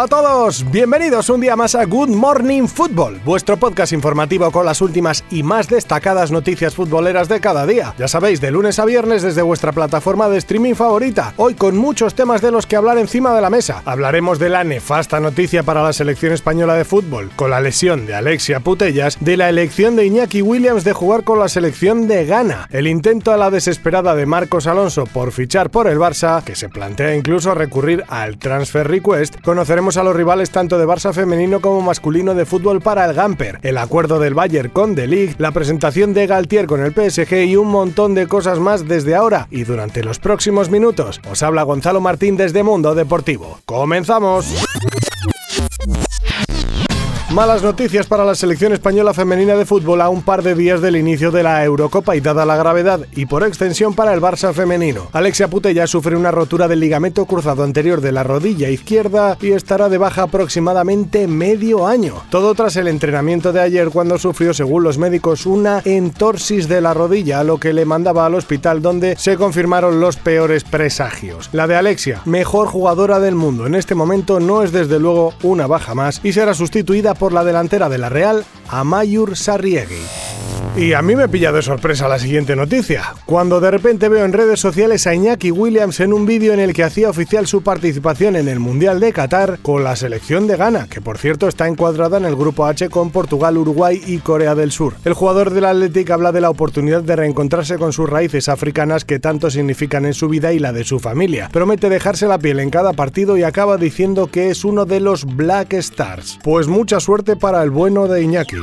Hola a todos, bienvenidos un día más a Good Morning Football, vuestro podcast informativo con las últimas y más destacadas noticias futboleras de cada día. Ya sabéis, de lunes a viernes desde vuestra plataforma de streaming favorita, hoy con muchos temas de los que hablar encima de la mesa. Hablaremos de la nefasta noticia para la selección española de fútbol, con la lesión de Alexia Putellas, de la elección de Iñaki Williams de jugar con la selección de Ghana, el intento a la desesperada de Marcos Alonso por fichar por el Barça, que se plantea incluso recurrir al transfer request, con a los rivales tanto de Barça femenino como masculino de fútbol para el Gamper, el acuerdo del Bayern con The League, la presentación de Galtier con el PSG y un montón de cosas más desde ahora y durante los próximos minutos. Os habla Gonzalo Martín desde Mundo Deportivo. ¡Comenzamos! Malas noticias para la selección española femenina de fútbol a un par de días del inicio de la Eurocopa y dada la gravedad y por extensión para el Barça femenino. Alexia Putella sufre una rotura del ligamento cruzado anterior de la rodilla izquierda y estará de baja aproximadamente medio año. Todo tras el entrenamiento de ayer cuando sufrió, según los médicos, una entorsis de la rodilla, lo que le mandaba al hospital donde se confirmaron los peores presagios. La de Alexia, mejor jugadora del mundo en este momento, no es desde luego una baja más y será sustituida por la delantera de la Real, Amayur Sarriegui. Y a mí me pilla de sorpresa la siguiente noticia, cuando de repente veo en redes sociales a Iñaki Williams en un vídeo en el que hacía oficial su participación en el Mundial de Qatar con la selección de Ghana, que por cierto está encuadrada en el grupo H con Portugal, Uruguay y Corea del Sur. El jugador del Athletic habla de la oportunidad de reencontrarse con sus raíces africanas que tanto significan en su vida y la de su familia. Promete dejarse la piel en cada partido y acaba diciendo que es uno de los Black Stars. Pues mucha suerte para el bueno de Iñaki.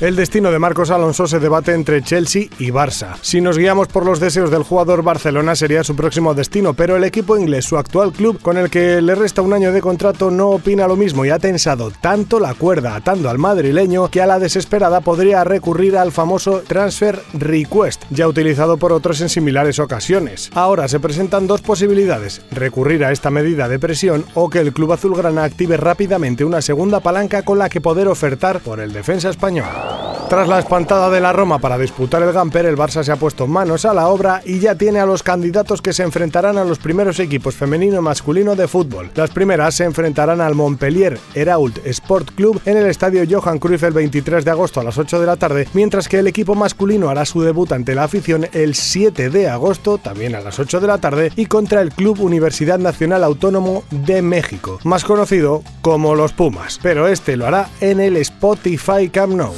El destino de Marcos Alonso se debate entre Chelsea y Barça. Si nos guiamos por los deseos del jugador, Barcelona sería su próximo destino, pero el equipo inglés, su actual club, con el que le resta un año de contrato, no opina lo mismo y ha tensado tanto la cuerda atando al madrileño que a la desesperada podría recurrir al famoso transfer request, ya utilizado por otros en similares ocasiones. Ahora se presentan dos posibilidades, recurrir a esta medida de presión o que el club azulgrana active rápidamente una segunda palanca con la que poder ofertar por el defensa español. Tras la espantada de la Roma para disputar el Gamper, el Barça se ha puesto manos a la obra y ya tiene a los candidatos que se enfrentarán a los primeros equipos femenino y masculino de fútbol. Las primeras se enfrentarán al Montpellier Herault Sport Club en el estadio Johan Cruyff el 23 de agosto a las 8 de la tarde, mientras que el equipo masculino hará su debut ante la afición el 7 de agosto, también a las 8 de la tarde, y contra el Club Universidad Nacional Autónomo de México, más conocido como los Pumas, pero este lo hará en el Spotify Camp Nou.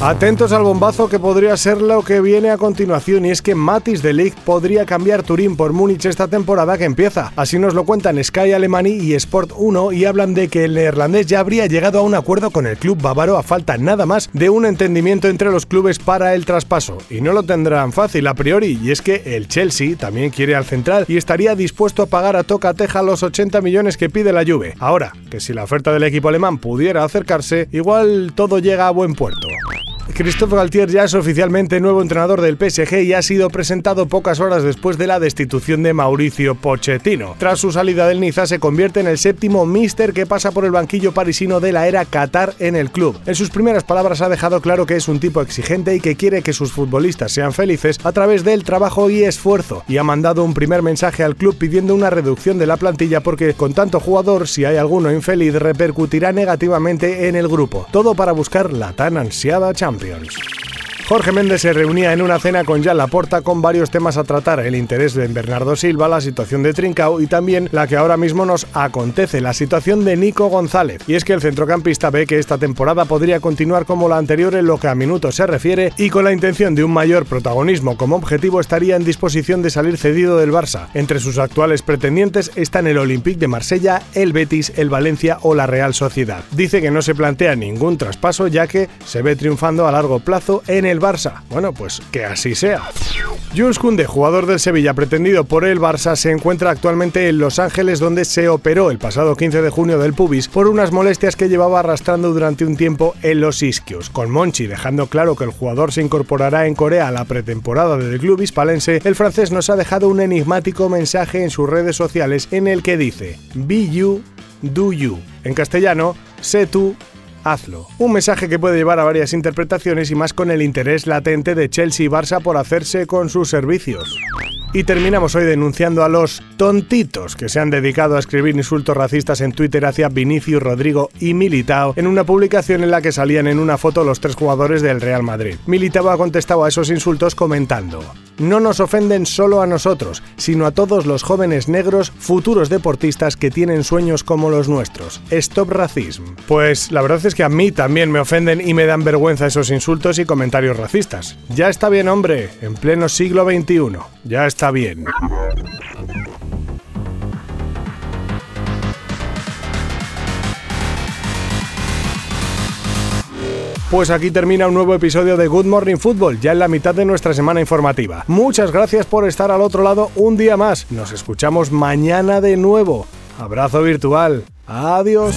Atentos al bombazo que podría ser lo que viene a continuación y es que Matis de Ligt podría cambiar Turín por Múnich esta temporada que empieza. Así nos lo cuentan Sky Alemany y Sport 1 y hablan de que el neerlandés ya habría llegado a un acuerdo con el club bávaro a falta nada más de un entendimiento entre los clubes para el traspaso. Y no lo tendrán fácil a priori y es que el Chelsea también quiere al central y estaría dispuesto a pagar a toca teja los 80 millones que pide la Juve. Ahora, que si la oferta del equipo alemán pudiera acercarse, igual todo llega a buen puerto. Christophe Galtier ya es oficialmente nuevo entrenador del PSG y ha sido presentado pocas horas después de la destitución de Mauricio Pochettino. Tras su salida del Niza se convierte en el séptimo míster que pasa por el banquillo parisino de la era Qatar en el club. En sus primeras palabras ha dejado claro que es un tipo exigente y que quiere que sus futbolistas sean felices a través del trabajo y esfuerzo y ha mandado un primer mensaje al club pidiendo una reducción de la plantilla porque con tanto jugador si hay alguno infeliz repercutirá negativamente en el grupo. Todo para buscar la tan ansiada Champions. campeones. Jorge Méndez se reunía en una cena con Jan Laporta con varios temas a tratar, el interés de Bernardo Silva, la situación de Trincao y también la que ahora mismo nos acontece, la situación de Nico González. Y es que el centrocampista ve que esta temporada podría continuar como la anterior en lo que a minutos se refiere y con la intención de un mayor protagonismo como objetivo estaría en disposición de salir cedido del Barça. Entre sus actuales pretendientes están el Olympique de Marsella, el Betis, el Valencia o la Real Sociedad. Dice que no se plantea ningún traspaso ya que se ve triunfando a largo plazo en el el Barça. Bueno, pues que así sea. Jules Koundé, jugador del Sevilla pretendido por el Barça, se encuentra actualmente en Los Ángeles donde se operó el pasado 15 de junio del pubis por unas molestias que llevaba arrastrando durante un tiempo en los isquios. Con Monchi dejando claro que el jugador se incorporará en Corea a la pretemporada del club hispalense, el francés nos ha dejado un enigmático mensaje en sus redes sociales en el que dice Be you, do you. En castellano, sé tú, hazlo. Un mensaje que puede llevar a varias interpretaciones y más con el interés latente de Chelsea y Barça por hacerse con sus servicios. Y terminamos hoy denunciando a los tontitos que se han dedicado a escribir insultos racistas en Twitter hacia Vinicius, Rodrigo y Militao en una publicación en la que salían en una foto los tres jugadores del Real Madrid. Militao ha contestado a esos insultos comentando: No nos ofenden solo a nosotros, sino a todos los jóvenes negros futuros deportistas que tienen sueños como los nuestros. Stop racism. Pues la verdad es que a mí también me ofenden y me dan vergüenza esos insultos y comentarios racistas. Ya está bien, hombre, en pleno siglo XXI. Ya está bien. Pues aquí termina un nuevo episodio de Good Morning Football, ya en la mitad de nuestra semana informativa. Muchas gracias por estar al otro lado un día más. Nos escuchamos mañana de nuevo. Abrazo virtual. Adiós.